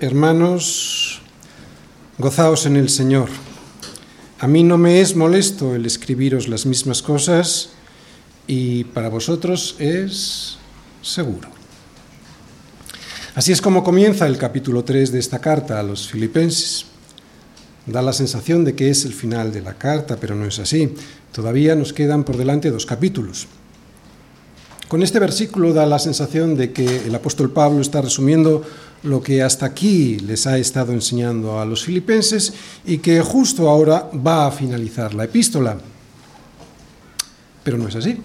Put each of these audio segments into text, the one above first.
Hermanos, gozaos en el Señor. A mí no me es molesto el escribiros las mismas cosas y para vosotros es seguro. Así es como comienza el capítulo 3 de esta carta a los filipenses. Da la sensación de que es el final de la carta, pero no es así. Todavía nos quedan por delante dos capítulos. Con este versículo da la sensación de que el apóstol Pablo está resumiendo lo que hasta aquí les ha estado enseñando a los filipenses y que justo ahora va a finalizar la epístola. Pero no es así.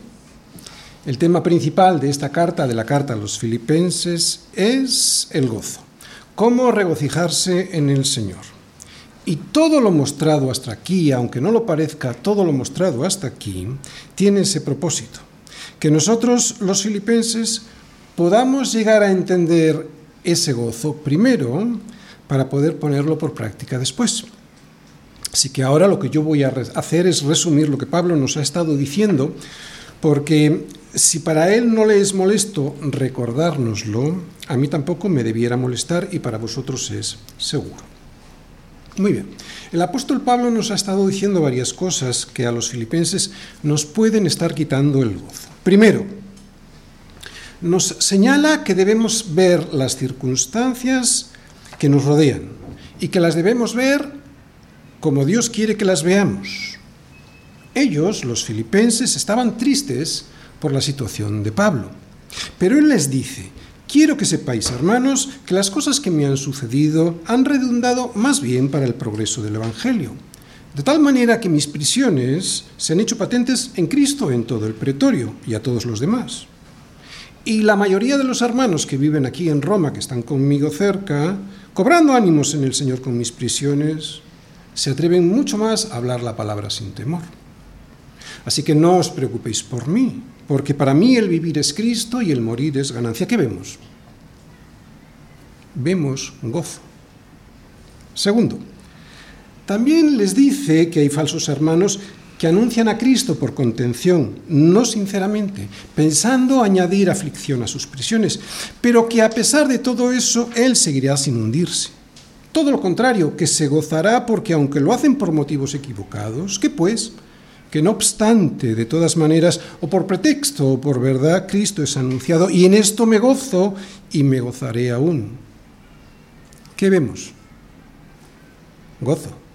El tema principal de esta carta, de la carta a los filipenses, es el gozo. Cómo regocijarse en el Señor. Y todo lo mostrado hasta aquí, aunque no lo parezca, todo lo mostrado hasta aquí, tiene ese propósito que nosotros los filipenses podamos llegar a entender ese gozo primero para poder ponerlo por práctica después. Así que ahora lo que yo voy a hacer es resumir lo que Pablo nos ha estado diciendo, porque si para él no le es molesto recordárnoslo, a mí tampoco me debiera molestar y para vosotros es seguro. Muy bien. El apóstol Pablo nos ha estado diciendo varias cosas que a los filipenses nos pueden estar quitando el gozo. Primero, nos señala que debemos ver las circunstancias que nos rodean y que las debemos ver como Dios quiere que las veamos. Ellos, los filipenses, estaban tristes por la situación de Pablo, pero él les dice, quiero que sepáis, hermanos, que las cosas que me han sucedido han redundado más bien para el progreso del Evangelio de tal manera que mis prisiones se han hecho patentes en Cristo en todo el pretorio y a todos los demás. Y la mayoría de los hermanos que viven aquí en Roma, que están conmigo cerca, cobrando ánimos en el Señor con mis prisiones, se atreven mucho más a hablar la palabra sin temor. Así que no os preocupéis por mí, porque para mí el vivir es Cristo y el morir es ganancia. ¿Qué vemos? Vemos gozo. Segundo, también les dice que hay falsos hermanos que anuncian a Cristo por contención, no sinceramente, pensando añadir aflicción a sus prisiones, pero que a pesar de todo eso, Él seguirá sin hundirse. Todo lo contrario, que se gozará porque aunque lo hacen por motivos equivocados, ¿qué pues? Que no obstante, de todas maneras, o por pretexto o por verdad, Cristo es anunciado y en esto me gozo y me gozaré aún. ¿Qué vemos? Gozo.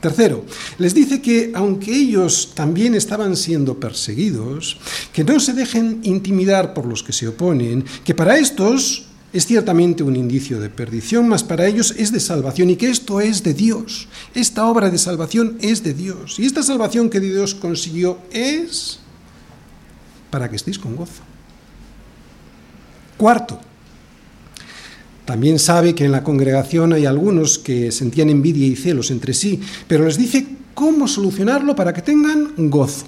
Tercero, les dice que aunque ellos también estaban siendo perseguidos, que no se dejen intimidar por los que se oponen, que para estos es ciertamente un indicio de perdición, mas para ellos es de salvación y que esto es de Dios. Esta obra de salvación es de Dios. Y esta salvación que Dios consiguió es para que estéis con gozo. Cuarto, también sabe que en la congregación hay algunos que sentían envidia y celos entre sí, pero les dice cómo solucionarlo para que tengan gozo.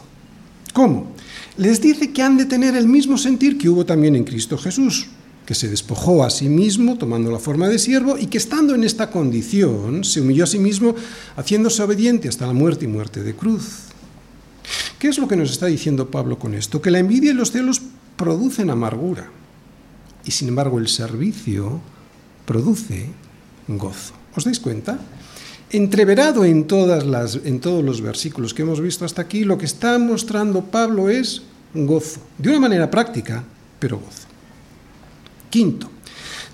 ¿Cómo? Les dice que han de tener el mismo sentir que hubo también en Cristo Jesús, que se despojó a sí mismo tomando la forma de siervo y que estando en esta condición se humilló a sí mismo haciéndose obediente hasta la muerte y muerte de cruz. ¿Qué es lo que nos está diciendo Pablo con esto? Que la envidia y los celos producen amargura y sin embargo el servicio produce gozo. ¿Os dais cuenta? Entreverado en, todos los versículos que hemos visto hasta aquí, lo que está mostrando Pablo es gozo, de una manera práctica, pero gozo. Quinto,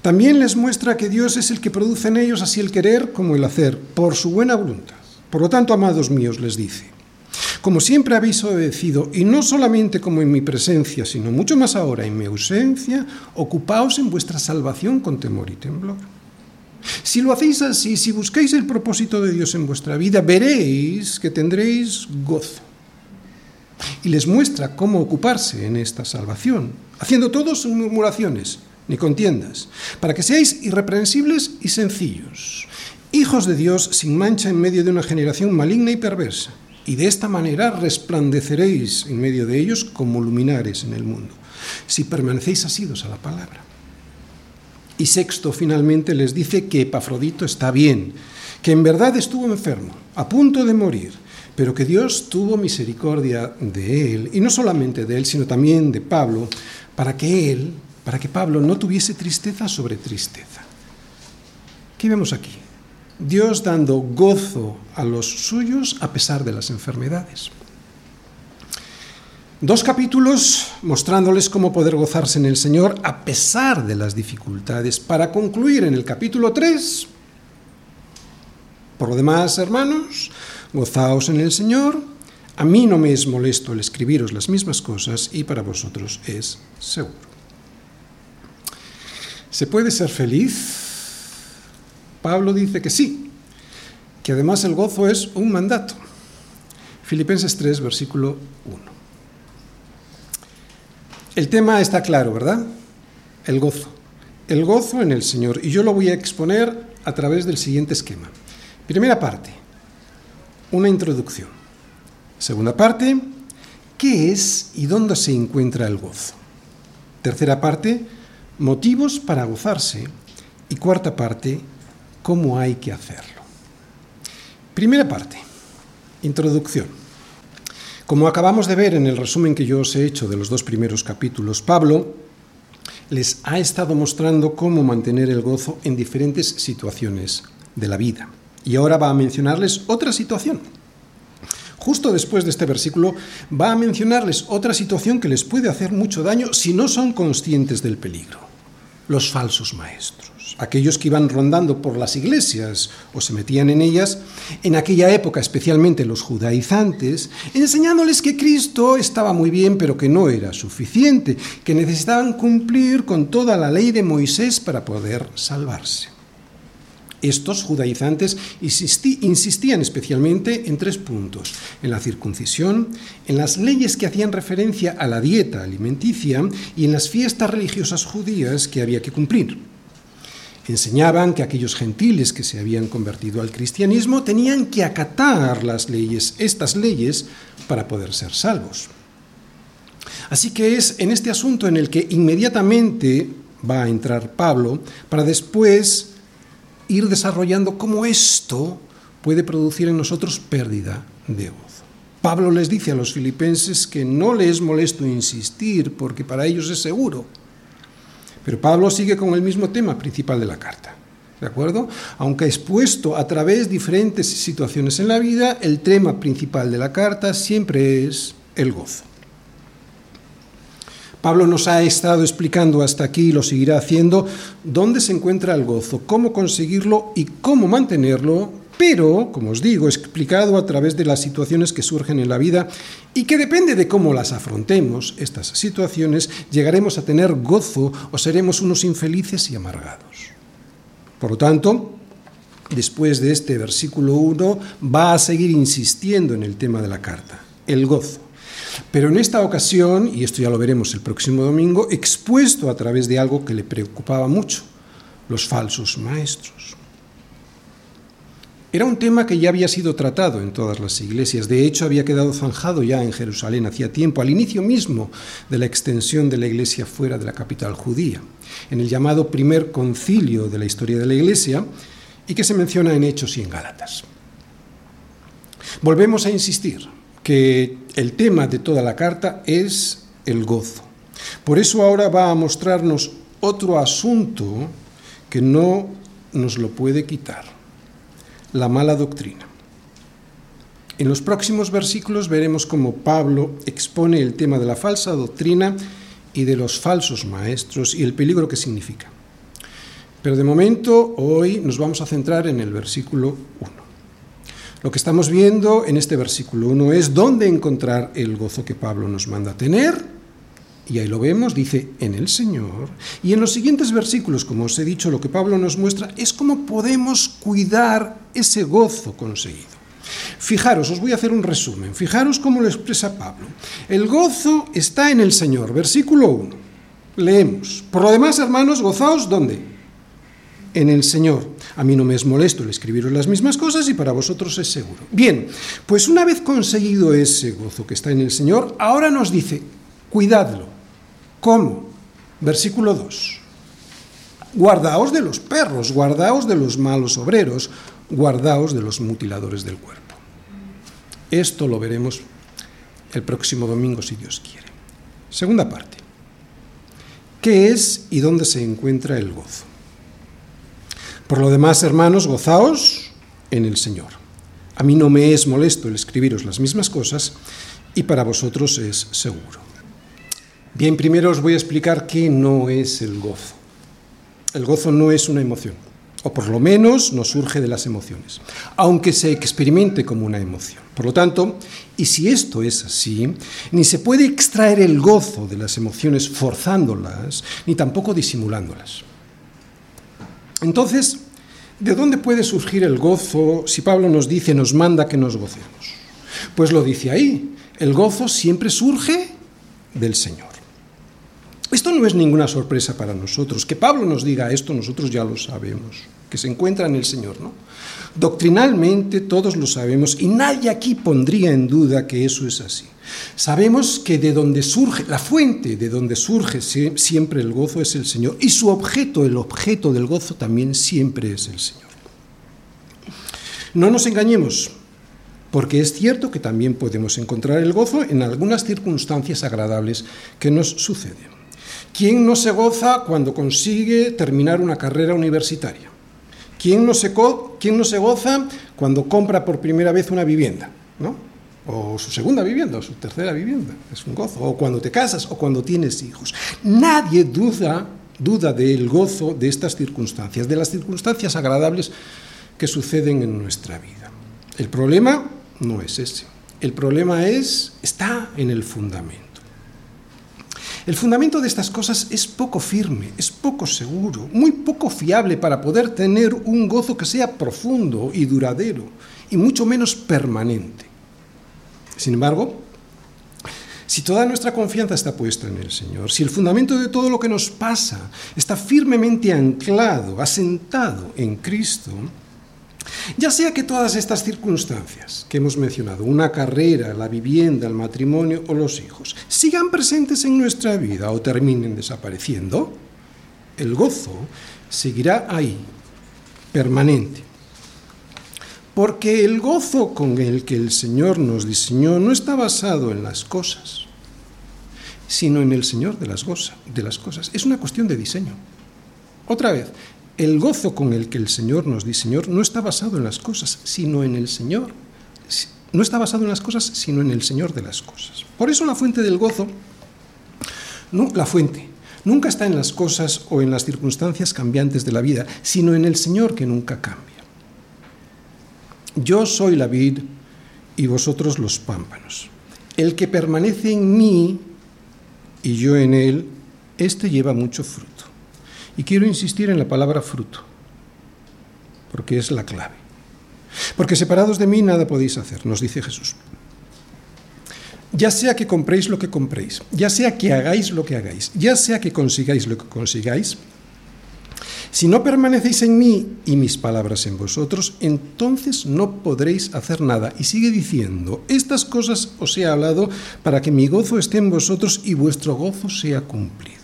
también les muestra que Dios es el que produce en ellos así el querer como el hacer, por su buena voluntad. Por lo tanto, amados míos, les dice, como siempre habéis obedecido, y no solamente como en mi presencia, sino mucho más ahora en mi ausencia, ocupaos en vuestra salvación con temor y temblor. Si lo hacéis así, si buscáis el propósito de Dios en vuestra vida, veréis que tendréis gozo. Y les muestra cómo ocuparse en esta salvación, haciendo todos murmuraciones ni contiendas, para que seáis irreprensibles y sencillos, hijos de Dios sin mancha en medio de una generación maligna y perversa y de esta manera resplandeceréis en medio de ellos como luminares en el mundo, si permanecéis asidos a la palabra. Y sexto, finalmente, les dice que Epafrodito está bien, que en verdad estuvo enfermo, a punto de morir, pero que Dios tuvo misericordia de él, y no solamente de él, sino también de Pablo, para que él, para que Pablo no tuviese tristeza sobre tristeza. ¿Qué vemos aquí? Dios dando gozo a los suyos a pesar de las enfermedades. Dos capítulos mostrándoles cómo poder gozarse en el Señor a pesar de las dificultades, para concluir en el capítulo 3. Por lo demás, hermanos, gozaos en el Señor. A mí no me es molesto el escribiros las mismas cosas y para vosotros es seguro. ¿Se puede ser feliz? Pablo dice que sí, que además el gozo es un mandato. Filipenses 3, versículo 1. El tema está claro, ¿verdad? El gozo. El gozo en el Señor. Y yo lo voy a exponer a través del siguiente esquema. Primera parte, una introducción. Segunda parte, ¿qué es y dónde se encuentra el gozo? Tercera parte, motivos para gozarse. Y cuarta parte, cómo hay que hacerlo. Primera parte, introducción. Como acabamos de ver en el resumen que yo os he hecho de los dos primeros capítulos, Pablo les ha estado mostrando cómo mantener el gozo en diferentes situaciones de la vida. Y ahora va a mencionarles otra situación. Justo después de este versículo va a mencionarles otra situación que les puede hacer mucho daño si no son conscientes del peligro. Los falsos maestros aquellos que iban rondando por las iglesias o se metían en ellas, en aquella época especialmente los judaizantes, enseñándoles que Cristo estaba muy bien, pero que no era suficiente, que necesitaban cumplir con toda la ley de Moisés para poder salvarse. Estos judaizantes insistían especialmente en tres puntos, en la circuncisión, en las leyes que hacían referencia a la dieta alimenticia y en las fiestas religiosas judías que había que cumplir. Enseñaban que aquellos gentiles que se habían convertido al cristianismo tenían que acatar las leyes, estas leyes, para poder ser salvos. Así que es en este asunto en el que inmediatamente va a entrar Pablo para después ir desarrollando cómo esto puede producir en nosotros pérdida de gozo. Pablo les dice a los filipenses que no les es molesto insistir porque para ellos es seguro pero Pablo sigue con el mismo tema principal de la carta. ¿De acuerdo? Aunque expuesto a través de diferentes situaciones en la vida, el tema principal de la carta siempre es el gozo. Pablo nos ha estado explicando hasta aquí y lo seguirá haciendo dónde se encuentra el gozo, cómo conseguirlo y cómo mantenerlo pero, como os digo, explicado a través de las situaciones que surgen en la vida y que depende de cómo las afrontemos, estas situaciones, llegaremos a tener gozo o seremos unos infelices y amargados. Por lo tanto, después de este versículo 1, va a seguir insistiendo en el tema de la carta, el gozo. Pero en esta ocasión, y esto ya lo veremos el próximo domingo, expuesto a través de algo que le preocupaba mucho, los falsos maestros. Era un tema que ya había sido tratado en todas las iglesias. De hecho, había quedado zanjado ya en Jerusalén hacía tiempo, al inicio mismo de la extensión de la iglesia fuera de la capital judía, en el llamado primer concilio de la historia de la iglesia y que se menciona en Hechos y en Gálatas. Volvemos a insistir que el tema de toda la carta es el gozo. Por eso ahora va a mostrarnos otro asunto que no nos lo puede quitar la mala doctrina. En los próximos versículos veremos cómo Pablo expone el tema de la falsa doctrina y de los falsos maestros y el peligro que significa. Pero de momento, hoy nos vamos a centrar en el versículo 1. Lo que estamos viendo en este versículo 1 es dónde encontrar el gozo que Pablo nos manda tener y ahí lo vemos, dice, en el Señor. Y en los siguientes versículos, como os he dicho, lo que Pablo nos muestra es cómo podemos cuidar ese gozo conseguido. Fijaros, os voy a hacer un resumen. Fijaros cómo lo expresa Pablo. El gozo está en el Señor. Versículo 1. Leemos. Por lo demás, hermanos, gozaos ¿dónde? En el Señor. A mí no me es molesto el escribiros las mismas cosas y para vosotros es seguro. Bien, pues una vez conseguido ese gozo que está en el Señor, ahora nos dice, cuidadlo. ¿Cómo? Versículo 2. Guardaos de los perros, guardaos de los malos obreros, guardaos de los mutiladores del cuerpo. Esto lo veremos el próximo domingo si Dios quiere. Segunda parte. ¿Qué ¿Qué es y dónde se encuentra el gozo? Por lo demás, hermanos, gozaos en el Señor. A mí no me es molesto el escribiros las mismas cosas y para vosotros es seguro. Bien, primero os voy a explicar qué no es el gozo. El gozo no es una emoción, o por lo menos no surge de las emociones, aunque se experimente como una emoción. Por lo tanto, y si esto es así, ni se puede extraer el gozo de las emociones forzándolas, ni tampoco disimulándolas. Entonces, ¿de dónde puede surgir el gozo si Pablo nos dice, nos manda que nos gocemos? Pues lo dice ahí, el gozo siempre surge del Señor. Esto no es ninguna sorpresa para nosotros. Que Pablo nos diga esto, nosotros ya lo sabemos, que se encuentra en el Señor, ¿no? Doctrinalmente todos lo sabemos y nadie aquí pondría en duda que eso es así. Sabemos que de donde surge, la fuente de donde surge siempre el gozo es el Señor y su objeto, el objeto del gozo también siempre es el Señor. No nos engañemos, porque es cierto que también podemos encontrar el gozo en algunas circunstancias agradables que nos suceden. ¿Quién no se goza cuando consigue terminar una carrera universitaria? ¿Quién no se, quién no se goza cuando compra por primera vez una vivienda? ¿no? O su segunda vivienda, o su tercera vivienda. Es un gozo. O cuando te casas, o cuando tienes hijos. Nadie duda, duda del gozo de estas circunstancias, de las circunstancias agradables que suceden en nuestra vida. El problema no es ese. El problema es, está en el fundamento. El fundamento de estas cosas es poco firme, es poco seguro, muy poco fiable para poder tener un gozo que sea profundo y duradero, y mucho menos permanente. Sin embargo, si toda nuestra confianza está puesta en el Señor, si el fundamento de todo lo que nos pasa está firmemente anclado, asentado en Cristo, ya sea que todas estas circunstancias que hemos mencionado, una carrera, la vivienda, el matrimonio o los hijos, sigan presentes en nuestra vida o terminen desapareciendo, el gozo seguirá ahí, permanente. Porque el gozo con el que el Señor nos diseñó no está basado en las cosas, sino en el Señor de las, de las cosas. Es una cuestión de diseño. Otra vez, el gozo con el que el Señor nos diseñó no está basado en las cosas, sino en el Señor. No está basado en las cosas, sino en el Señor de las cosas. Por eso la fuente del gozo, no, la fuente, nunca está en las cosas o en las circunstancias cambiantes de la vida, sino en el Señor que nunca cambia. Yo soy la vid y vosotros los pámpanos. El que permanece en mí y yo en él, éste lleva mucho fruto. Y quiero insistir en la palabra fruto, porque es la clave. Porque separados de mí nada podéis hacer, nos dice Jesús. Ya sea que compréis lo que compréis, ya sea que hagáis lo que hagáis, ya sea que consigáis lo que consigáis, si no permanecéis en mí y mis palabras en vosotros, entonces no podréis hacer nada. Y sigue diciendo, estas cosas os he hablado para que mi gozo esté en vosotros y vuestro gozo sea cumplido.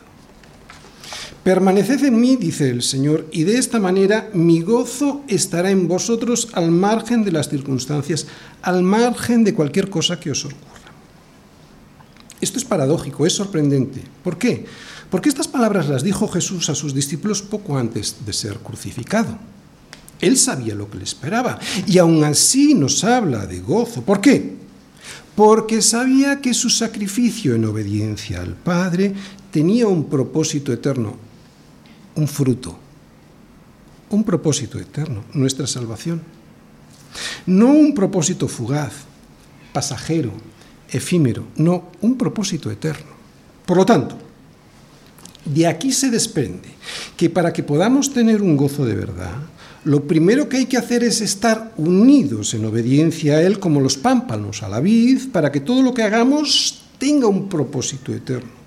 Permaneced en mí, dice el Señor, y de esta manera mi gozo estará en vosotros al margen de las circunstancias, al margen de cualquier cosa que os ocurra. Esto es paradójico, es sorprendente. ¿Por qué? Porque estas palabras las dijo Jesús a sus discípulos poco antes de ser crucificado. Él sabía lo que le esperaba y aún así nos habla de gozo. ¿Por qué? Porque sabía que su sacrificio en obediencia al Padre tenía un propósito eterno un fruto, un propósito eterno, nuestra salvación. No un propósito fugaz, pasajero, efímero, no, un propósito eterno. Por lo tanto, de aquí se desprende que para que podamos tener un gozo de verdad, lo primero que hay que hacer es estar unidos en obediencia a Él como los pámpanos a la vid, para que todo lo que hagamos tenga un propósito eterno.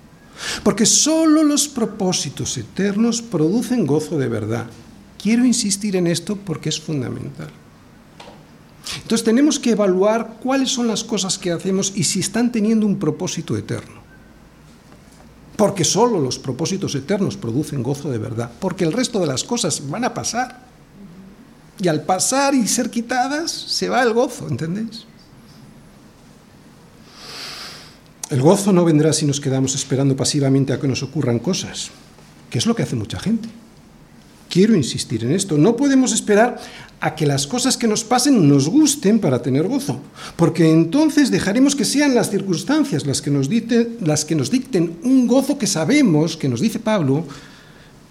Porque solo los propósitos eternos producen gozo de verdad. Quiero insistir en esto porque es fundamental. Entonces tenemos que evaluar cuáles son las cosas que hacemos y si están teniendo un propósito eterno. Porque solo los propósitos eternos producen gozo de verdad. Porque el resto de las cosas van a pasar. Y al pasar y ser quitadas, se va el gozo, ¿entendéis? El gozo no vendrá si nos quedamos esperando pasivamente a que nos ocurran cosas. que es lo que hace mucha gente. Quiero insistir en esto, no podemos esperar a que las cosas que nos pasen nos gusten para tener gozo, porque entonces dejaremos que sean las circunstancias las que nos, dicten, las que nos dicten un gozo que sabemos, que nos dice Pablo,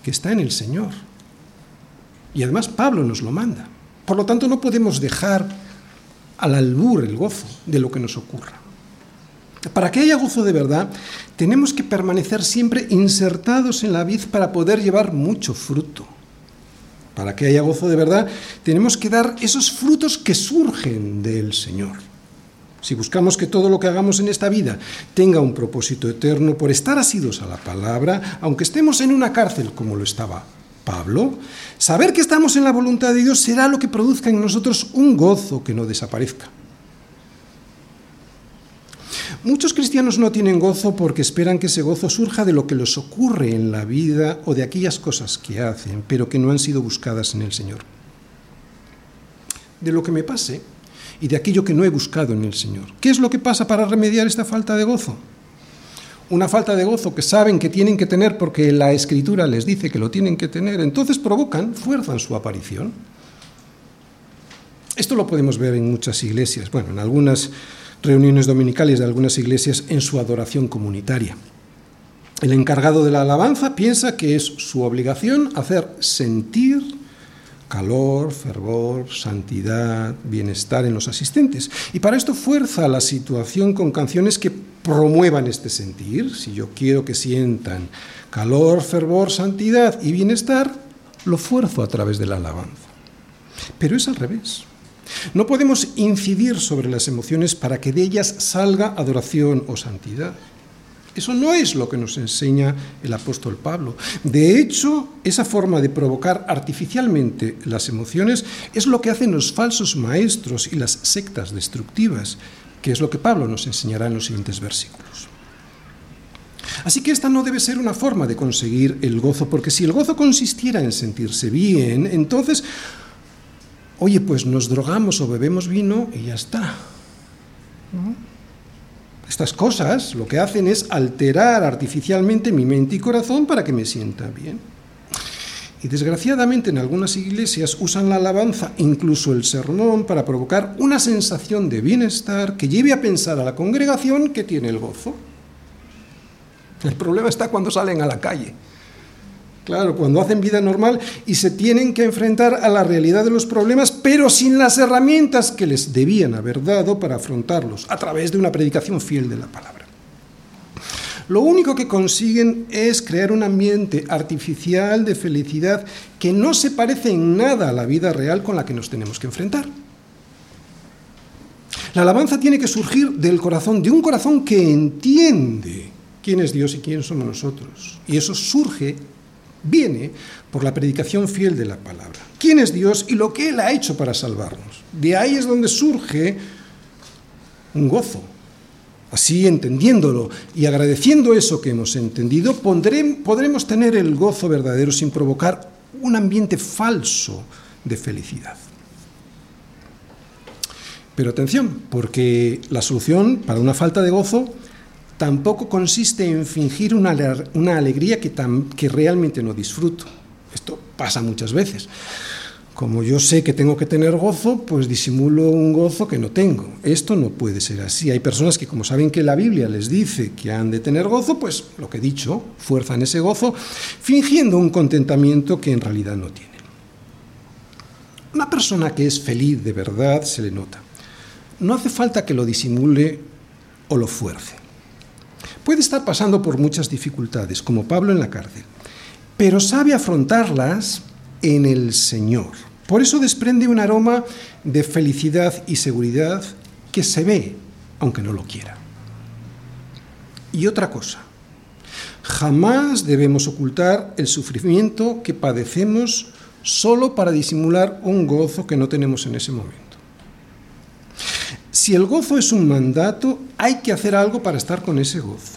que está en el Señor. Y además Pablo nos lo manda. Por lo tanto, no podemos dejar al albur el gozo de lo que nos ocurra. Para que haya gozo de verdad, tenemos que permanecer siempre insertados en la vid para poder llevar mucho fruto. Para que haya gozo de verdad, tenemos que dar esos frutos que surgen del Señor. Si buscamos que todo lo que hagamos en esta vida tenga un propósito eterno por estar asidos a la palabra, aunque estemos en una cárcel como lo estaba Pablo, saber que estamos en la voluntad de Dios será lo que produzca en nosotros un gozo que no desaparezca. Muchos cristianos no tienen gozo porque esperan que ese gozo surja de lo que les ocurre en la vida o de aquellas cosas que hacen, pero que no han sido buscadas en el Señor. De lo que me pase y de aquello que no he buscado en el Señor. ¿Qué es lo que pasa para remediar esta falta de gozo? Una falta de gozo que saben que tienen que tener porque la Escritura les dice que lo tienen que tener, entonces provocan, fuerzan su aparición. Esto lo podemos ver en muchas iglesias, bueno, en algunas reuniones dominicales de algunas iglesias en su adoración comunitaria. El encargado de la alabanza piensa que es su obligación hacer sentir calor, fervor, santidad, bienestar en los asistentes. Y para esto fuerza la situación con canciones que promuevan este sentir. Si yo quiero que sientan calor, fervor, santidad y bienestar, lo fuerzo a través de la alabanza. Pero es al revés. No podemos incidir sobre las emociones para que de ellas salga adoración o santidad. Eso no es lo que nos enseña el apóstol Pablo. De hecho, esa forma de provocar artificialmente las emociones es lo que hacen los falsos maestros y las sectas destructivas, que es lo que Pablo nos enseñará en los siguientes versículos. Así que esta no debe ser una forma de conseguir el gozo, porque si el gozo consistiera en sentirse bien, entonces oye, pues nos drogamos o bebemos vino y ya está. Estas cosas lo que hacen es alterar artificialmente mi mente y corazón para que me sienta bien. Y desgraciadamente en algunas iglesias usan la alabanza, incluso el sermón, para provocar una sensación de bienestar que lleve a pensar a la congregación que tiene el gozo. El problema está cuando salen a la calle Claro, cuando hacen vida normal y se tienen que enfrentar a la realidad de los problemas, pero sin las herramientas que les debían haber dado para afrontarlos, a través de una predicación fiel de la palabra. Lo único que consiguen es crear un ambiente artificial de felicidad que no se parece en nada a la vida real con la que nos tenemos que enfrentar. La alabanza tiene que surgir del corazón, de un corazón que entiende quién es Dios y quién somos nosotros. Y eso surge viene por la predicación fiel de la palabra. ¿Quién es Dios y lo que Él ha hecho para salvarnos? De ahí es donde surge un gozo. Así, entendiéndolo y agradeciendo eso que hemos entendido, podremos tener el gozo verdadero sin provocar un ambiente falso de felicidad. Pero atención, porque la solución para una falta de gozo tampoco consiste en fingir una, alegría que, que realmente no disfruto. Esto pasa muchas veces. Como yo sé que tengo que tener gozo, pues disimulo un gozo que no tengo. Esto no puede ser así. Hay personas que como saben que la Biblia les dice que han de tener gozo, pues lo que he dicho, fuerzan ese gozo, fingiendo un contentamiento que en realidad no tienen. Una persona que es feliz de verdad se le nota. No hace falta que lo disimule o lo fuerce. Puede estar pasando por muchas dificultades, como Pablo en la cárcel, pero sabe afrontarlas en el Señor. Por eso desprende un aroma de felicidad y seguridad que se ve, aunque no lo quiera. Y otra cosa, jamás debemos ocultar el sufrimiento que padecemos solo para disimular un gozo que no tenemos en ese momento. Si el gozo es un mandato, hay que hacer algo para estar con ese gozo.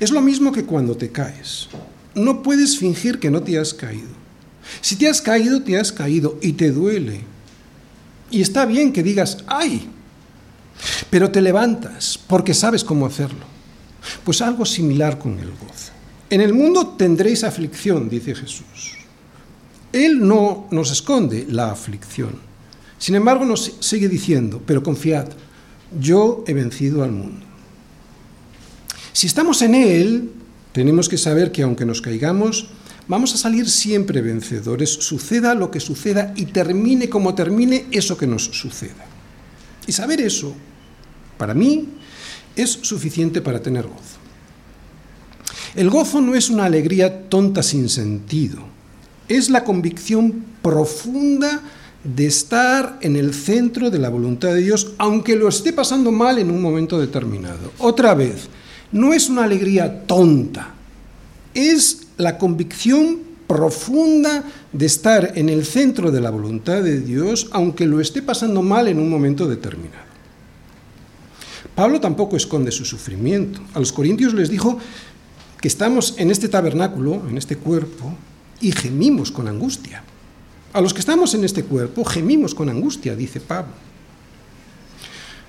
Es lo mismo que cuando te caes. No puedes fingir que no te has caído. Si te has caído, te has caído y te duele. Y está bien que digas, ¡ay! Pero te levantas porque sabes cómo hacerlo. Pues algo similar con el gozo. En el mundo tendréis aflicción, dice Jesús. Él no nos esconde la aflicción. Sin embargo, nos sigue diciendo, pero confiad, yo he vencido al mundo. Si estamos en Él, tenemos que saber que aunque nos caigamos, vamos a salir siempre vencedores, suceda lo que suceda y termine como termine eso que nos suceda. Y saber eso, para mí, es suficiente para tener gozo. El gozo no es una alegría tonta sin sentido, es la convicción profunda de estar en el centro de la voluntad de Dios, aunque lo esté pasando mal en un momento determinado. Otra vez, no es una alegría tonta, es la convicción profunda de estar en el centro de la voluntad de Dios, aunque lo esté pasando mal en un momento determinado. Pablo tampoco esconde su sufrimiento. A los corintios les dijo que estamos en este tabernáculo, en este cuerpo, y gemimos con angustia. A los que estamos en este cuerpo gemimos con angustia, dice Pablo.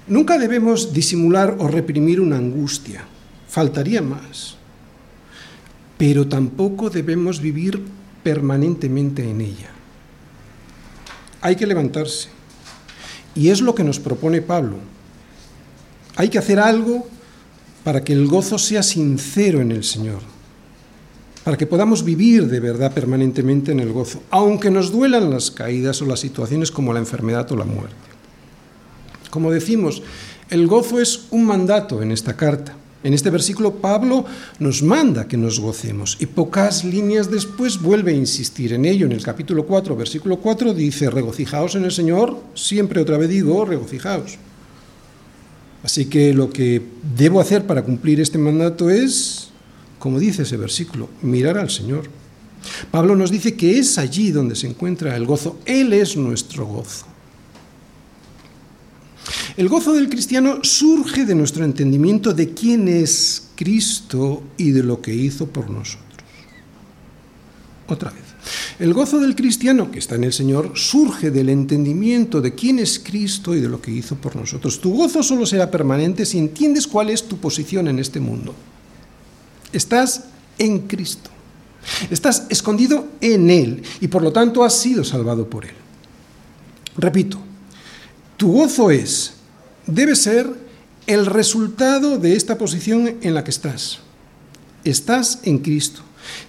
Nunca debemos disimular o reprimir una angustia, faltaría más. Pero tampoco debemos vivir permanentemente en ella. Hay que levantarse. Y es lo que nos propone Pablo. Hay que hacer algo para que el gozo sea sincero en el Señor para que podamos vivir de verdad permanentemente en el gozo, aunque nos duelan las caídas o las situaciones como la enfermedad o la muerte. Como decimos, el gozo es un mandato en esta carta. En este versículo Pablo nos manda que nos gocemos y pocas líneas después vuelve a insistir en ello. En el capítulo 4, versículo 4 dice, regocijaos en el Señor, siempre otra vez digo, regocijaos. Así que lo que debo hacer para cumplir este mandato es como dice ese versículo, mirar al Señor. Pablo nos dice que es allí donde se encuentra el gozo. Él es nuestro gozo. El gozo del cristiano surge de nuestro entendimiento de quién es Cristo y de lo que hizo por nosotros. Otra vez. El gozo del cristiano que está en el Señor surge del entendimiento de quién es Cristo y de lo que hizo por nosotros. Tu gozo solo será permanente si entiendes cuál es tu posición en este mundo. Estás en Cristo. Estás escondido en Él y por lo tanto has sido salvado por Él. Repito, tu gozo es, debe ser el resultado de esta posición en la que estás. Estás en Cristo.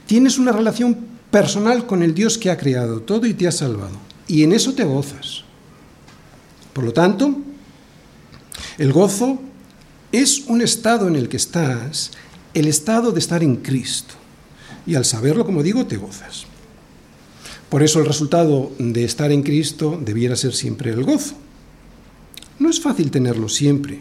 Tienes una relación personal con el Dios que ha creado todo y te ha salvado. Y en eso te gozas. Por lo tanto, el gozo es un estado en el que estás el estado de estar en Cristo. Y al saberlo, como digo, te gozas. Por eso el resultado de estar en Cristo debiera ser siempre el gozo. No es fácil tenerlo siempre.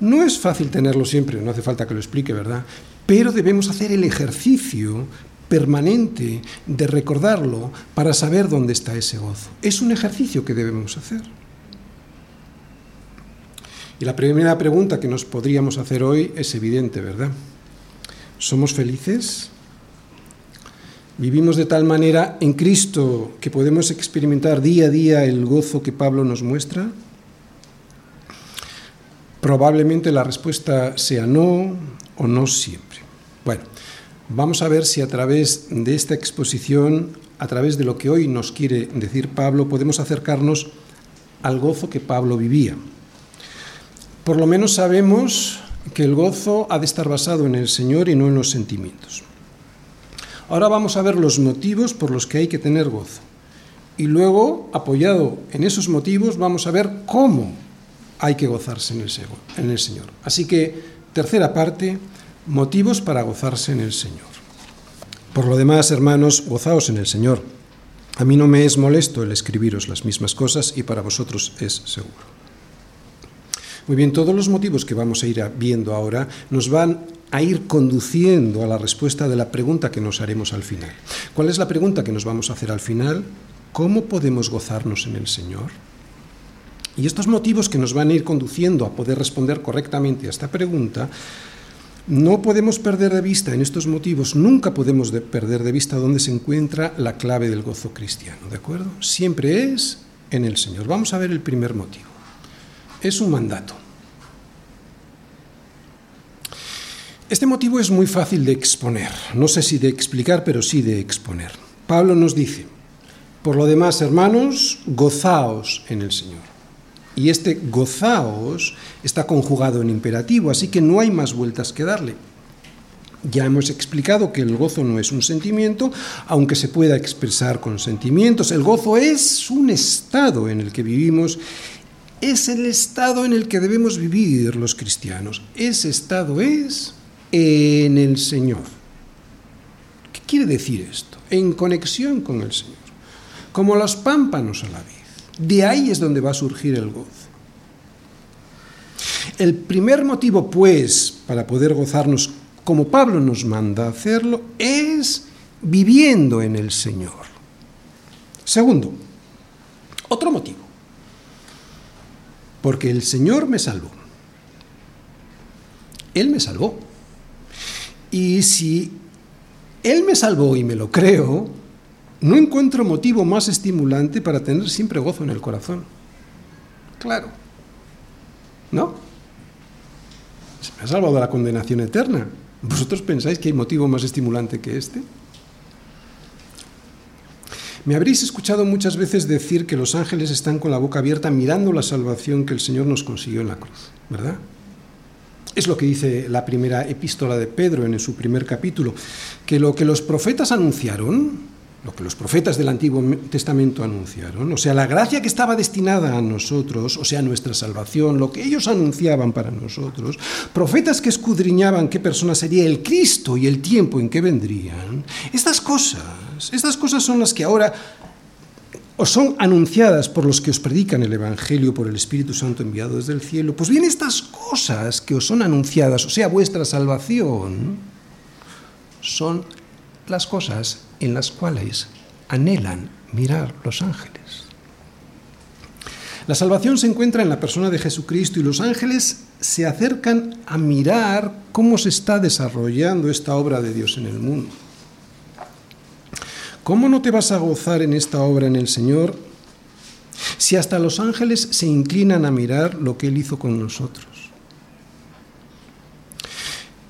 No es fácil tenerlo siempre, no hace falta que lo explique, ¿verdad? Pero debemos hacer el ejercicio permanente de recordarlo para saber dónde está ese gozo. Es un ejercicio que debemos hacer. Y la primera pregunta que nos podríamos hacer hoy es evidente, ¿verdad? ¿Somos felices? ¿Vivimos de tal manera en Cristo que podemos experimentar día a día el gozo que Pablo nos muestra? Probablemente la respuesta sea no o no siempre. Bueno, vamos a ver si a través de esta exposición, a través de lo que hoy nos quiere decir Pablo, podemos acercarnos al gozo que Pablo vivía. Por lo menos sabemos que el gozo ha de estar basado en el Señor y no en los sentimientos. Ahora vamos a ver los motivos por los que hay que tener gozo. Y luego, apoyado en esos motivos, vamos a ver cómo hay que gozarse en el, Señor. Así que, tercera parte, motivos para gozarse en el Señor. Por lo demás, hermanos, gozaos en el Señor. A mí no me es molesto el escribiros las mismas cosas y para vosotros es seguro. Muy bien, todos los motivos que vamos a ir viendo ahora nos van a ir conduciendo a la respuesta de la pregunta que nos haremos al final. ¿Cuál es la pregunta que nos vamos a hacer al final? ¿Cómo podemos gozarnos en el Señor? Y estos motivos que nos van a ir conduciendo a poder responder correctamente a esta pregunta, no podemos perder de vista en estos motivos, nunca podemos perder de vista dónde se encuentra la clave del gozo cristiano, ¿de acuerdo? Siempre es en el Señor. Vamos a ver el primer motivo es un mandato. Este motivo es muy fácil de exponer, no sé si de explicar, pero sí de exponer. Pablo nos dice, por lo demás, hermanos, gozaos en el Señor. Y este gozaos está conjugado en imperativo, así que no hay más vueltas que darle. Ya hemos explicado que el gozo no es un sentimiento, aunque se pueda expresar con sentimientos. El gozo es un estado en el que vivimos, es el estado en el que debemos vivir los cristianos. Ese estado es en el Señor. ¿Qué quiere decir esto? En conexión con el Señor, como los pámpanos a la vida. De ahí es donde va a surgir el gozo. El primer motivo, pues, para poder gozarnos como Pablo nos manda hacerlo, es viviendo en el Señor. Segundo, otro motivo, porque el Señor me salvó. Él me salvó. Y si Él me salvó y me lo creo, no encuentro motivo más estimulante para tener siempre gozo en el corazón. Claro. ¿No? Se me ha salvado de la condenación eterna. ¿Vosotros pensáis que hay motivo más estimulante que este? Me habréis escuchado muchas veces decir que los ángeles están con la boca abierta mirando la salvación que el Señor nos consiguió en la cruz, ¿verdad? Es lo que dice la primera epístola de Pedro en su primer capítulo, que lo que los profetas anunciaron, lo que los profetas del Antiguo Testamento anunciaron, o sea, la gracia que estaba destinada a nosotros, o sea, nuestra salvación, lo que ellos anunciaban para nosotros, profetas que escudriñaban qué persona sería el Cristo y el tiempo en que vendrían, estas cosas, estas cosas son las que ahora os son anunciadas por los que os predican el Evangelio por el Espíritu Santo enviado desde el cielo, pues bien estas cosas que os son anunciadas, o sea, vuestra salvación, son las cosas en las cuales anhelan mirar los ángeles. La salvación se encuentra en la persona de Jesucristo y los ángeles se acercan a mirar cómo se está desarrollando esta obra de Dios en el mundo. ¿Cómo no te vas a gozar en esta obra en el Señor si hasta los ángeles se inclinan a mirar lo que Él hizo con nosotros?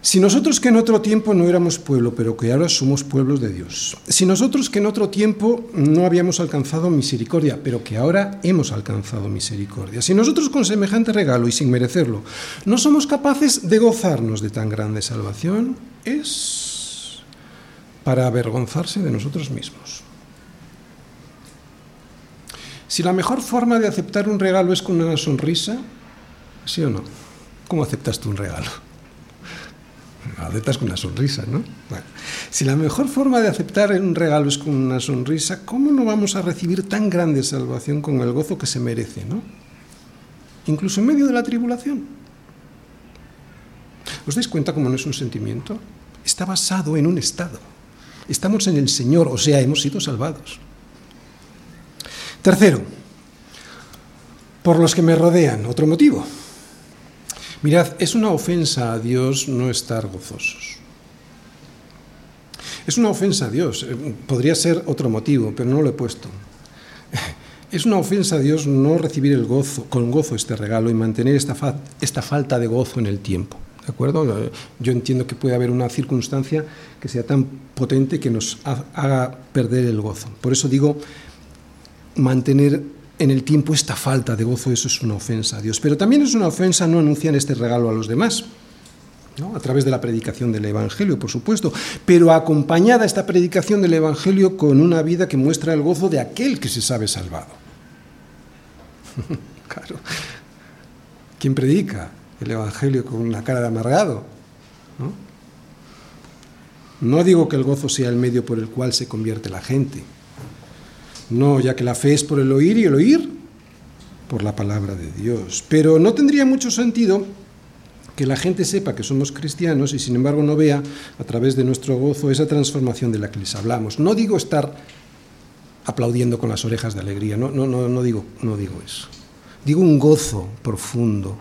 Si nosotros que en otro tiempo no éramos pueblo, pero que ahora somos pueblos de Dios. Si nosotros que en otro tiempo no habíamos alcanzado misericordia, pero que ahora hemos alcanzado misericordia. Si nosotros con semejante regalo y sin merecerlo no somos capaces de gozarnos de tan grande salvación, es para avergonzarse de nosotros mismos. Si la mejor forma de aceptar un regalo es con una sonrisa, ¿sí o no? ¿Cómo aceptas tú un regalo? Aceptas con una sonrisa, ¿no? si la mejor forma de aceptar un regalo es con una sonrisa, ¿cómo no vamos a recibir tan grande salvación con el gozo que se merece, ¿no? Incluso en medio de la tribulación. ¿Os dais cuenta cómo no es un sentimiento? Está basado en un estado. Estamos en el Señor, o sea, hemos sido salvados. Tercero, por los que me rodean, otro motivo. Mirad, es una ofensa a Dios no estar gozosos. Es una ofensa a Dios. Eh, podría ser otro motivo, pero no lo he puesto. Es una ofensa a Dios no recibir el gozo, con gozo este regalo y mantener esta, esta falta de gozo en el tiempo. ¿De acuerdo? Eh, yo entiendo que puede haber una circunstancia que sea tan potente que nos haga perder el gozo. Por eso digo mantener en el tiempo esta falta de gozo, eso es una ofensa a Dios. Pero también es una ofensa no anunciar este regalo a los demás. ¿no? a través de la predicación del Evangelio, por supuesto, pero acompañada esta predicación del Evangelio con una vida que muestra el gozo de aquel que se sabe salvado. claro. ¿Quién predica el Evangelio con una cara de amargado? ¿no? no digo que el gozo sea el medio por el cual se convierte la gente, no, ya que la fe es por el oír y el oír por la palabra de Dios. Pero no tendría mucho sentido que la gente sepa que somos cristianos y sin embargo no vea a través de nuestro gozo esa transformación de la que les hablamos. No digo estar aplaudiendo con las orejas de alegría, no, no, no, no, digo, no digo eso. Digo un gozo profundo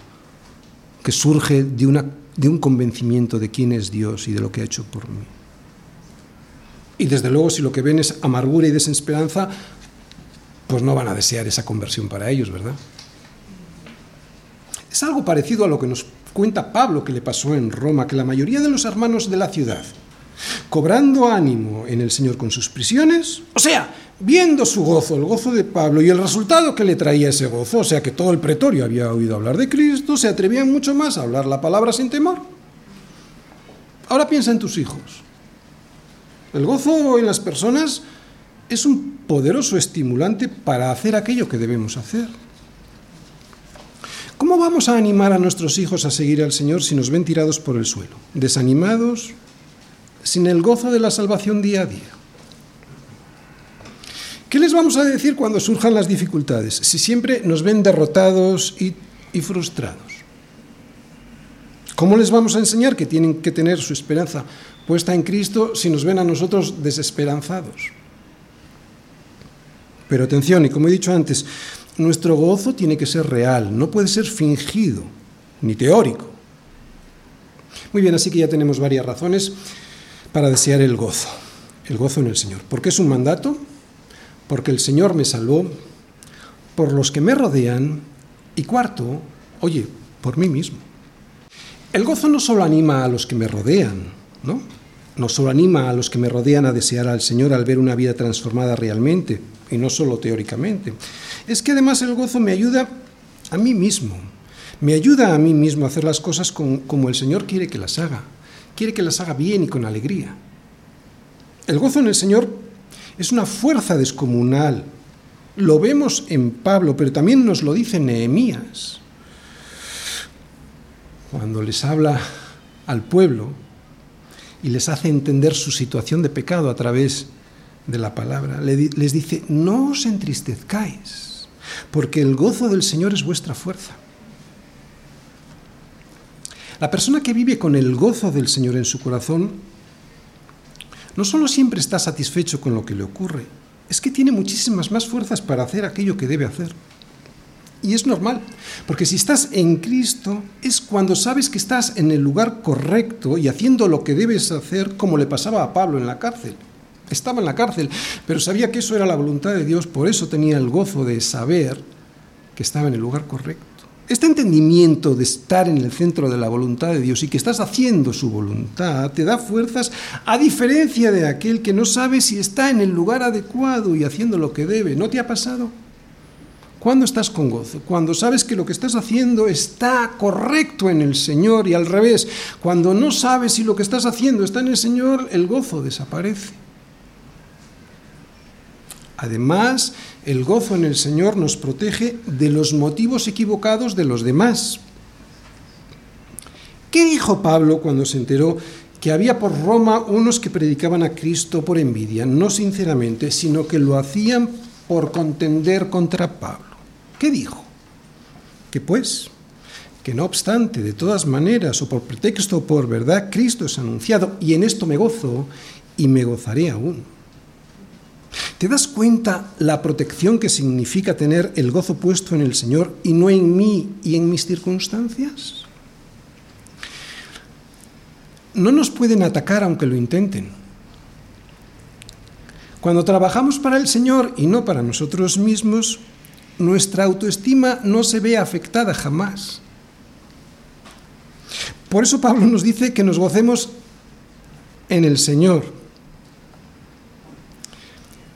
que surge de, de un convencimiento de quién es Dios y de lo que ha hecho por mí. Y desde luego si lo que ven es amargura y desesperanza, pues no van a desear esa conversión para ellos, ¿verdad? Es algo parecido a lo que nos Cuenta Pablo que le pasó en Roma, que la mayoría de los hermanos de la ciudad, cobrando ánimo en el Señor con sus prisiones, o sea, viendo su gozo, el gozo de Pablo y el resultado que le traía ese gozo, o sea que todo el pretorio había oído hablar de Cristo, se atrevían mucho más a hablar la palabra sin temor. Ahora piensa en tus hijos. El gozo en las personas es un poderoso estimulante para hacer aquello que debemos hacer. ¿Cómo vamos a animar a nuestros hijos a seguir al Señor si nos ven tirados por el suelo, desanimados, sin el gozo de la salvación día a día? ¿Qué les vamos a decir cuando surjan las dificultades si siempre nos ven derrotados y, y frustrados? ¿Cómo les vamos a enseñar que tienen que tener su esperanza puesta en Cristo si nos ven a nosotros desesperanzados? Pero atención, y como he dicho antes, nuestro gozo tiene que ser real, no puede ser fingido, ni teórico. Muy bien, así que ya tenemos varias razones para desear el gozo, el gozo en el Señor. ¿Por qué es un mandato? porque el Señor me salvó, por los que me rodean y cuarto, oye, por mí mismo. El gozo no solo anima a los que me rodean, ¿no? No solo anima a los que me rodean a desear al Señor al ver una vida transformada realmente, y no solo teóricamente. Es que además el gozo me ayuda a mí mismo, me ayuda a mí mismo a hacer las cosas como el Señor quiere que las haga, quiere que las haga bien y con alegría. El gozo en el Señor es una fuerza descomunal. Lo vemos en Pablo, pero también nos lo dice Nehemías. Cuando les habla al pueblo y les hace entender su situación de pecado a través de la palabra, les dice, no os entristezcáis, porque el gozo del Señor es vuestra fuerza. La persona que vive con el gozo del Señor en su corazón no solo siempre está satisfecho con lo que le ocurre, es que tiene muchísimas más fuerzas para hacer aquello que debe hacer. Y es normal, porque si estás en Cristo es cuando sabes que estás en el lugar correcto y haciendo lo que debes hacer, como le pasaba a Pablo en la cárcel. Estaba en la cárcel, pero sabía que eso era la voluntad de Dios, por eso tenía el gozo de saber que estaba en el lugar correcto. Este entendimiento de estar en el centro de la voluntad de Dios y que estás haciendo su voluntad te da fuerzas a diferencia de aquel que no sabe si está en el lugar adecuado y haciendo lo que debe. ¿No te ha pasado? ¿Cuándo estás con gozo? Cuando sabes que lo que estás haciendo está correcto en el Señor y al revés. Cuando no sabes si lo que estás haciendo está en el Señor, el gozo desaparece. Además, el gozo en el Señor nos protege de los motivos equivocados de los demás. ¿Qué dijo Pablo cuando se enteró que había por Roma unos que predicaban a Cristo por envidia, no sinceramente, sino que lo hacían por contender contra Pablo? ¿Qué dijo? Que pues, que no obstante, de todas maneras, o por pretexto o por verdad, Cristo es anunciado, y en esto me gozo y me gozaré aún. ¿Te das cuenta la protección que significa tener el gozo puesto en el Señor y no en mí y en mis circunstancias? No nos pueden atacar aunque lo intenten. Cuando trabajamos para el Señor y no para nosotros mismos, nuestra autoestima no se ve afectada jamás. Por eso Pablo nos dice que nos gocemos en el Señor.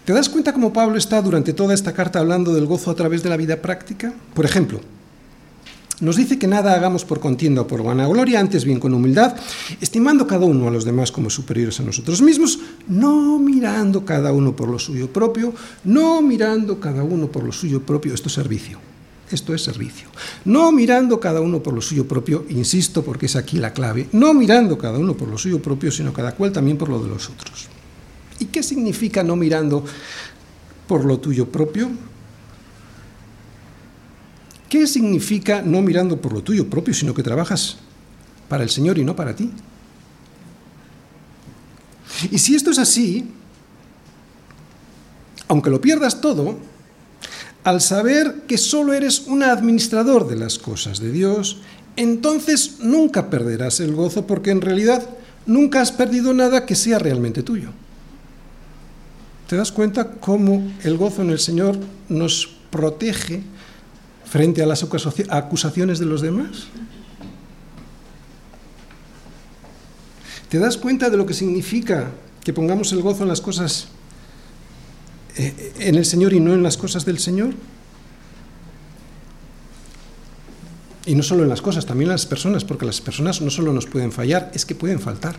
¿Te das cuenta cómo Pablo está durante toda esta carta hablando del gozo a través de la vida práctica? Por ejemplo, nos dice que nada hagamos por contienda o por vanagloria, antes bien con humildad, estimando cada uno a los demás como superiores a nosotros mismos, no mirando cada uno por lo suyo propio, no mirando cada uno por lo suyo propio, esto es servicio. Esto es servicio. No mirando cada uno por lo suyo propio, insisto porque es aquí la clave, no mirando cada uno por lo suyo propio, sino cada cual también por lo de los otros. ¿Y qué significa no mirando por lo tuyo propio? ¿Qué significa no mirando por lo tuyo propio, sino que trabajas para el Señor y no para ti? Y si esto es así, aunque lo pierdas todo, al saber que solo eres un administrador de las cosas de Dios, entonces nunca perderás el gozo porque en realidad nunca has perdido nada que sea realmente tuyo. ¿Te das cuenta cómo el gozo en el Señor nos protege frente a las acusaciones de los demás? ¿Te das cuenta de lo que significa que pongamos el gozo en las cosas eh, en el Señor y no en las cosas del Señor? Y no solo en las cosas, también en las personas, porque las personas no solo nos pueden fallar, es que pueden faltar.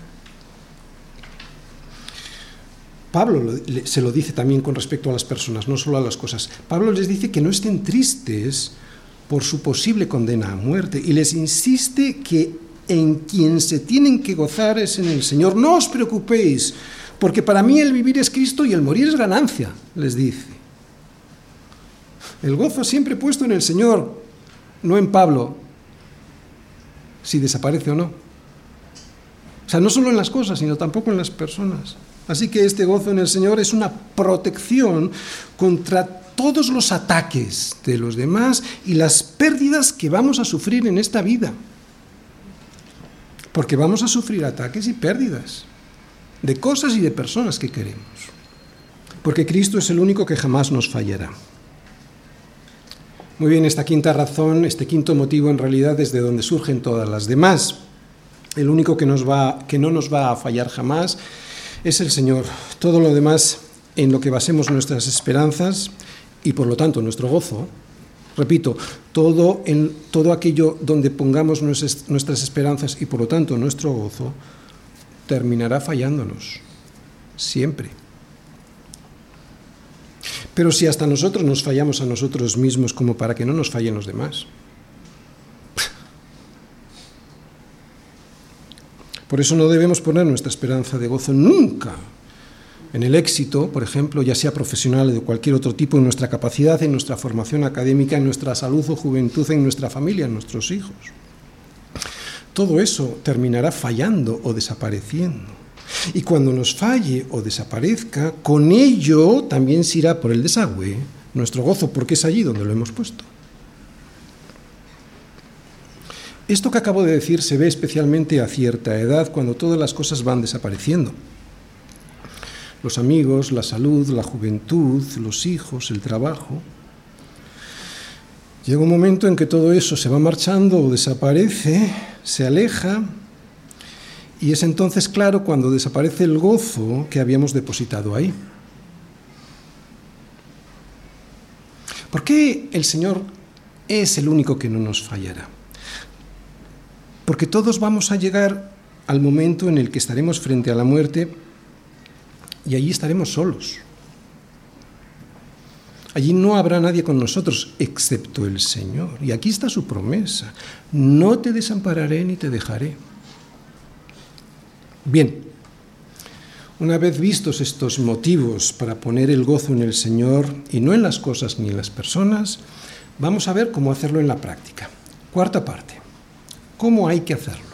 Pablo se lo dice también con respecto a las personas, no solo a las cosas. Pablo les dice que no estén tristes por su posible condena a muerte y les insiste que en quien se tienen que gozar es en el Señor. No os preocupéis, porque para mí el vivir es Cristo y el morir es ganancia, les dice. El gozo siempre puesto en el Señor, no en Pablo, si desaparece o no. O sea, no solo en las cosas, sino tampoco en las personas. Así que este gozo en el Señor es una protección contra todos los ataques de los demás y las pérdidas que vamos a sufrir en esta vida. Porque vamos a sufrir ataques y pérdidas de cosas y de personas que queremos. Porque Cristo es el único que jamás nos fallará. Muy bien, esta quinta razón, este quinto motivo en realidad es de donde surgen todas las demás. El único que, no nos va a fallar jamás es el Señor. Todo lo demás en lo que basemos nuestras esperanzas y por lo tanto nuestro gozo, repito, todo, en, todo aquello donde pongamos nuestras esperanzas y por lo tanto nuestro gozo, terminará fallándonos, siempre. Pero si hasta nosotros nos fallamos a nosotros mismos como para que no nos fallen los demás. Por eso no debemos poner nuestra esperanza de gozo nunca en el éxito, por ejemplo, ya sea profesional o de cualquier otro tipo, en nuestra capacidad, en nuestra formación académica, en nuestra salud o juventud, en nuestra familia, en nuestros hijos. Todo eso terminará fallando o desapareciendo. Y cuando nos falle o desaparezca, con ello también se irá por el desagüe nuestro gozo, porque es allí donde lo hemos puesto. Esto que acabo de decir se ve especialmente a cierta edad, cuando todas las cosas van desapareciendo. Los amigos, la salud, la juventud, los hijos, el trabajo. Llega un momento en que todo eso se va marchando o desaparece, se aleja, y es entonces claro cuando desaparece el gozo que habíamos depositado ahí. ¿Por qué el Señor es el único que no nos fallará? Porque todos vamos a llegar al momento en el que estaremos frente a la muerte y allí estaremos solos. Allí no habrá nadie con nosotros excepto el Señor. Y aquí está su promesa. No te desampararé ni te dejaré. Bien, una vez vistos estos motivos para poner el gozo en el Señor y no en las cosas ni en las personas, vamos a ver cómo hacerlo en la práctica. Cuarta parte. ¿Cómo hay que hacerlo?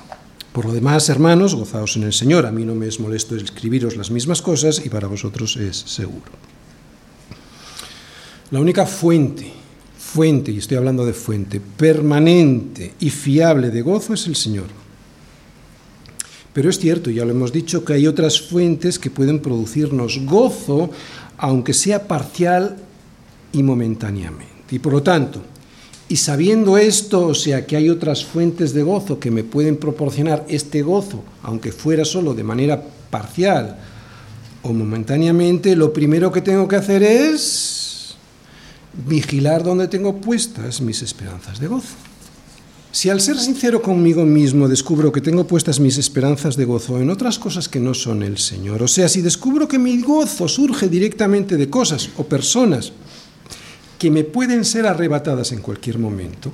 Por lo demás, hermanos, gozaos en el Señor. A mí no me es molesto escribiros las mismas cosas y para vosotros es seguro. La única fuente, fuente, y estoy hablando de fuente, permanente y fiable de gozo es el Señor. Pero es cierto, ya lo hemos dicho, que hay otras fuentes que pueden producirnos gozo, aunque sea parcial y momentáneamente. Y por lo tanto, y sabiendo esto, o sea, que hay otras fuentes de gozo que me pueden proporcionar este gozo, aunque fuera solo de manera parcial o momentáneamente, lo primero que tengo que hacer es vigilar donde tengo puestas mis esperanzas de gozo. Si al ser sincero conmigo mismo descubro que tengo puestas mis esperanzas de gozo en otras cosas que no son el Señor, o sea, si descubro que mi gozo surge directamente de cosas o personas que me pueden ser arrebatadas en cualquier momento,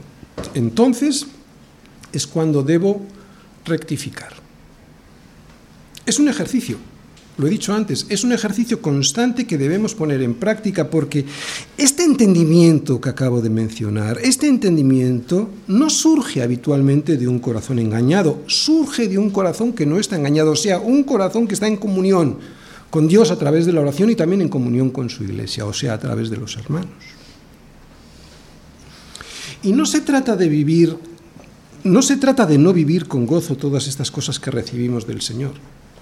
entonces es cuando debo rectificar. Es un ejercicio, lo he dicho antes, es un ejercicio constante que debemos poner en práctica porque este entendimiento que acabo de mencionar, este entendimiento no surge habitualmente de un corazón engañado, surge de un corazón que no está engañado, o sea, un corazón que está en comunión con Dios a través de la oración y también en comunión con su iglesia, o sea, a través de los hermanos. Y no se trata de vivir, no se trata de no vivir con gozo todas estas cosas que recibimos del Señor.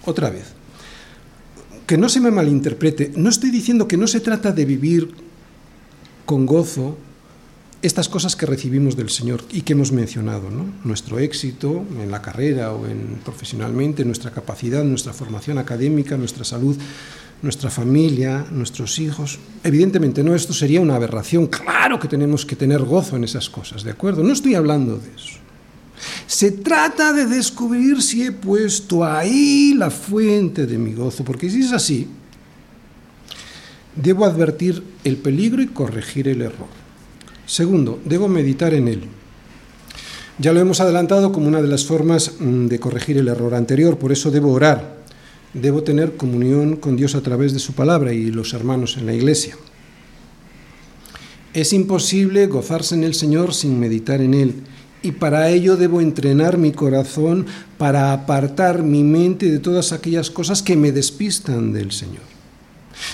Otra vez, que no se me malinterprete, no estoy diciendo que no se trata de vivir con gozo estas cosas que recibimos del Señor y que hemos mencionado, ¿no? nuestro éxito en la carrera o en, profesionalmente, nuestra capacidad, nuestra formación académica, nuestra salud, nuestra familia, nuestros hijos. Evidentemente, no, esto sería una aberración. Claro que tenemos que tener gozo en esas cosas, ¿de acuerdo? No estoy hablando de eso. Se trata de descubrir si he puesto ahí la fuente de mi gozo, porque si es así, debo advertir el peligro y corregir el error. Segundo, debo meditar en él. Ya lo hemos adelantado como una de las formas mm, de corregir el error anterior, por eso debo orar. Debo tener comunión con Dios a través de su palabra y los hermanos en la iglesia. Es imposible gozarse en el Señor sin meditar en Él, y para ello debo entrenar mi corazón para apartar mi mente de todas aquellas cosas que me despistan del Señor.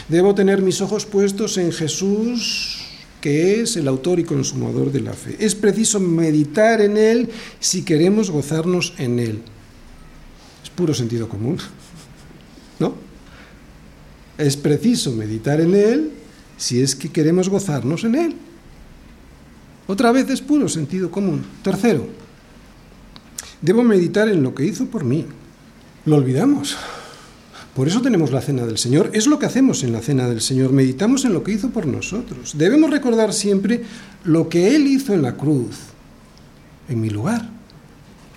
Debo tener mis ojos puestos en Jesús, que es el autor y consumador de la fe. Es preciso meditar en Él si queremos gozarnos en Él. Es puro sentido común. Es preciso meditar en Él si es que queremos gozarnos en Él. Otra vez es puro sentido común. Tercero, debo meditar en lo que hizo por mí. Lo olvidamos. Por eso tenemos la cena del Señor. Es lo que hacemos en la cena del Señor. Meditamos en lo que hizo por nosotros. Debemos recordar siempre lo que Él hizo en la cruz, en mi lugar.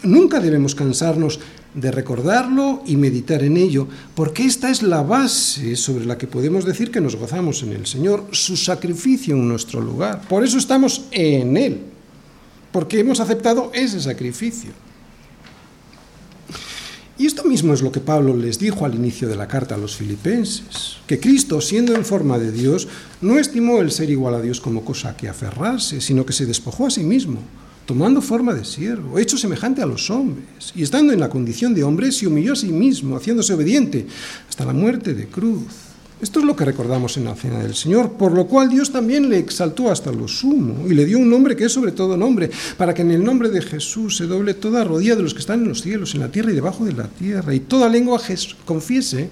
Nunca debemos cansarnos de recordarlo y meditar en ello, porque esta es la base sobre la que podemos decir que nos gozamos en el Señor, su sacrificio en nuestro lugar. Por eso estamos en Él, porque hemos aceptado ese sacrificio. Y esto mismo es lo que Pablo les dijo al inicio de la carta a los filipenses, que Cristo, siendo en forma de Dios, no estimó el ser igual a Dios como cosa que aferrarse, sino que se despojó a sí mismo, tomando forma de siervo, hecho semejante a los hombres, y estando en la condición de hombre, se humilló a sí mismo, haciéndose obediente hasta la muerte de cruz. Esto es lo que recordamos en la cena del Señor, por lo cual Dios también le exaltó hasta lo sumo y le dio un nombre que es sobre todo nombre, para que en el nombre de Jesús se doble toda rodilla de los que están en los cielos, en la tierra y debajo de la tierra, y toda lengua confiese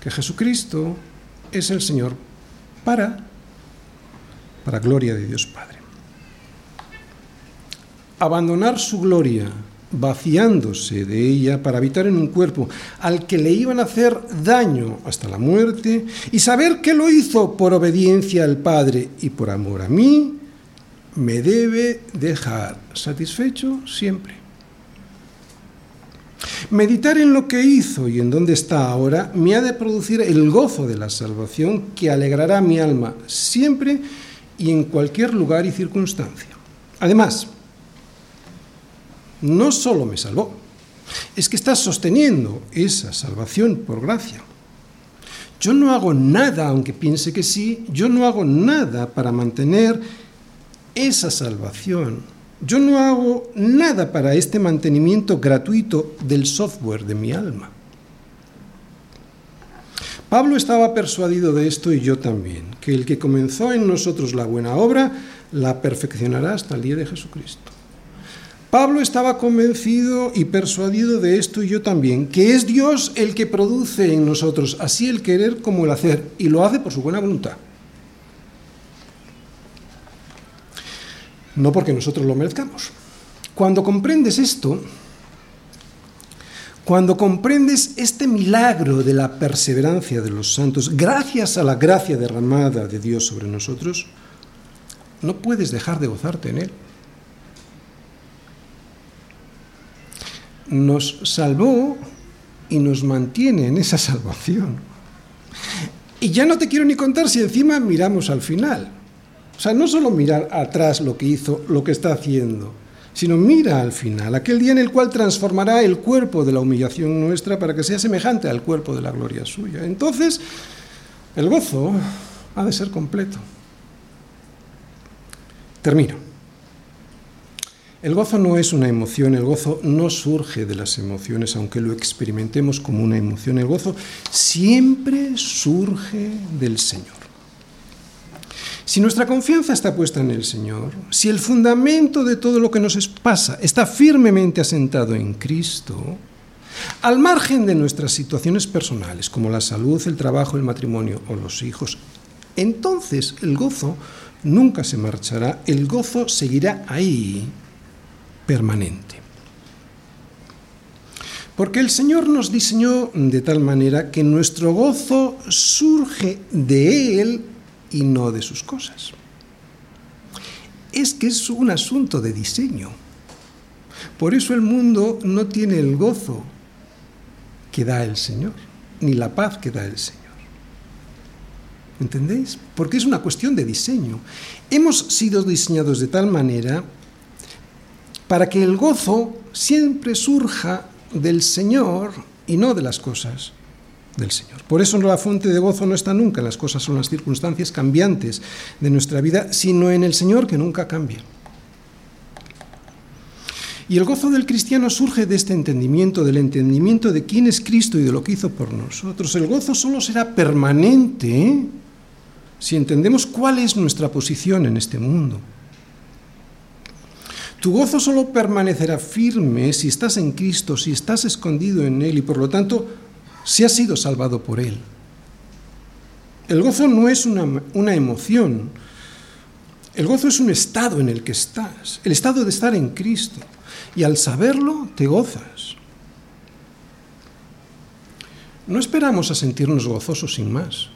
que Jesucristo es el Señor para, para gloria de Dios Padre. Abandonar su gloria vaciándose de ella para habitar en un cuerpo al que le iban a hacer daño hasta la muerte, y saber que lo hizo por obediencia al Padre y por amor a mí, me debe dejar satisfecho siempre. Meditar en lo que hizo y en dónde está ahora me ha de producir el gozo de la salvación que alegrará mi alma siempre y en cualquier lugar y circunstancia. Además, no solo me salvó, es que está sosteniendo esa salvación por gracia. Yo no hago nada, aunque piense que sí, yo no hago nada para mantener esa salvación. Yo no hago nada para este mantenimiento gratuito del software de mi alma. Pablo estaba persuadido de esto y yo también, que el que comenzó en nosotros la buena obra la perfeccionará hasta el día de Jesucristo. Pablo estaba convencido y persuadido de esto y yo también, que es Dios el que produce en nosotros así el querer como el hacer, y lo hace por su buena voluntad. No porque nosotros lo merezcamos. Cuando comprendes esto, cuando comprendes este milagro de la perseverancia de los santos, gracias a la gracia derramada de Dios sobre nosotros, no puedes dejar de gozarte en Él. Nos salvó y nos mantiene en esa salvación. Y ya no te quiero ni contar si encima miramos al final. O sea, no solo mirar atrás lo que hizo, lo que está haciendo, sino mira al final, aquel día en el cual transformará el cuerpo de la humillación nuestra para que sea semejante al cuerpo de la gloria suya. Entonces, el gozo ha de ser completo. Termino. El gozo no es una emoción, el gozo no surge de las emociones, aunque lo experimentemos como una emoción. El gozo siempre surge del Señor. Si nuestra confianza está puesta en el Señor, si el fundamento de todo lo que nos pasa está firmemente asentado en Cristo, al margen de nuestras situaciones personales, como la salud, el trabajo, el matrimonio o los hijos, entonces el gozo nunca se marchará, el gozo seguirá ahí, permanente. Porque el Señor nos diseñó de tal manera que nuestro gozo surge de Él y no de sus cosas. Es que es un asunto de diseño. Por eso el mundo no tiene el gozo que da el Señor, ni la paz que da el Señor. ¿Entendéis? Porque es una cuestión de diseño. Hemos sido diseñados de tal manera para que el gozo siempre surja del Señor y no de las cosas del Señor. Por eso la fuente de gozo no está nunca en las cosas o en las circunstancias cambiantes de nuestra vida, sino en el Señor que nunca cambia. Y el gozo del cristiano surge de este entendimiento, del entendimiento de quién es Cristo y de lo que hizo por nosotros. El gozo solo será permanente si entendemos cuál es nuestra posición en este mundo. Tu gozo solo permanecerá firme si estás en Cristo, si estás escondido en Él y por lo tanto si has sido salvado por Él. El gozo no es una, una emoción, el gozo es un estado en el que estás, el estado de estar en Cristo. Y al saberlo, te gozas. No esperamos a sentirnos gozosos sin más.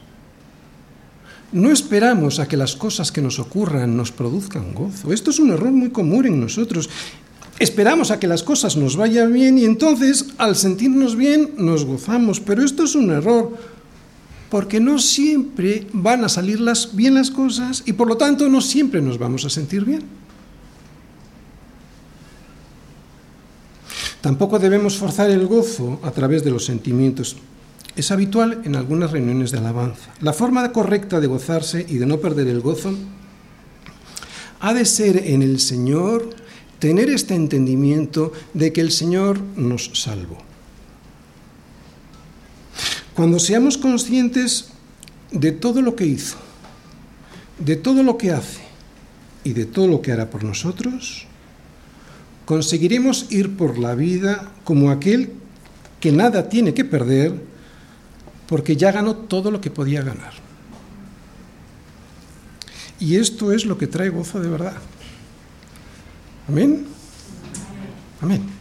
No esperamos a que las cosas que nos ocurran nos produzcan gozo. Esto es un error muy común en nosotros. Esperamos a que las cosas nos vayan bien y entonces al sentirnos bien nos gozamos. Pero esto es un error porque no siempre van a salir bien las cosas y por lo tanto no siempre nos vamos a sentir bien. Tampoco debemos forzar el gozo a través de los sentimientos. Es habitual en algunas reuniones de alabanza. La forma correcta de gozarse y de no perder el gozo ha de ser en el Señor tener este entendimiento de que el Señor nos salvó. Cuando seamos conscientes de todo lo que hizo, de todo lo que hace y de todo lo que hará por nosotros, conseguiremos ir por la vida como aquel que nada tiene que perder porque ya ganó todo lo que podía ganar. Y esto es lo que trae gozo de verdad. Amén. Amén.